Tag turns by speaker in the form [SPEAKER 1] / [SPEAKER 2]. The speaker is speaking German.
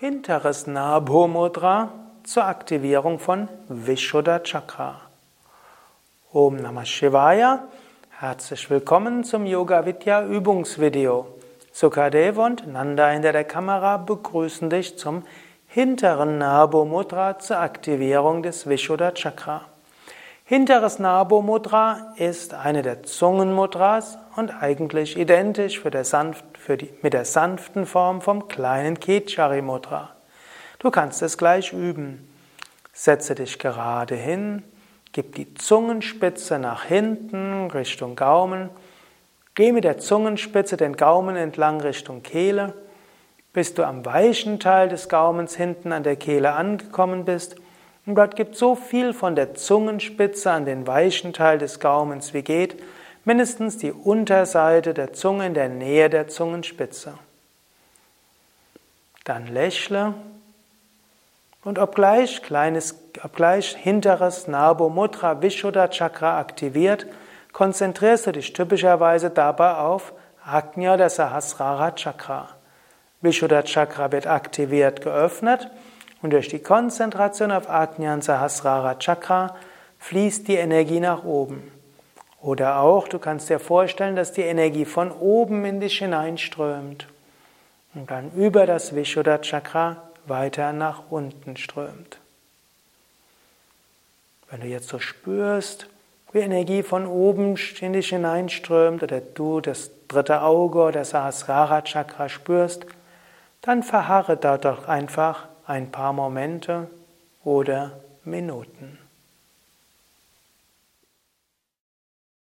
[SPEAKER 1] hinteres Nabho Mudra zur Aktivierung von Vishuddha Chakra. Om Namah Shivaya. Herzlich willkommen zum Yoga Vidya Übungsvideo. Sukadev und Nanda hinter der Kamera begrüßen dich zum hinteren Nabho Mudra zur Aktivierung des Vishuddha Chakra. Hinteres Nabho Mudra ist eine der Zungenmudras und eigentlich identisch der sanft, die, mit der sanften Form vom kleinen Kechari Mudra. Du kannst es gleich üben. Setze dich gerade hin, gib die Zungenspitze nach hinten Richtung Gaumen, geh mit der Zungenspitze den Gaumen entlang Richtung Kehle, bis du am weichen Teil des Gaumens hinten an der Kehle angekommen bist und dort gibt so viel von der Zungenspitze an den weichen Teil des Gaumens wie geht, mindestens die Unterseite der Zunge in der Nähe der Zungenspitze. Dann lächle und obgleich kleines, obgleich hinteres Nabo Mudra Vishuddha Chakra aktiviert, konzentrierst du dich typischerweise dabei auf Agnya der Sahasrara Chakra. Vishuddha Chakra wird aktiviert geöffnet und durch die Konzentration auf Ajnan Sahasrara Chakra fließt die Energie nach oben. Oder auch, du kannst dir vorstellen, dass die Energie von oben in dich hineinströmt und dann über das Vishuddha Chakra weiter nach unten strömt. Wenn du jetzt so spürst, wie Energie von oben in dich hineinströmt oder du das dritte Auge oder Sahasrara Chakra spürst, dann verharre da doch einfach ein paar Momente oder Minuten.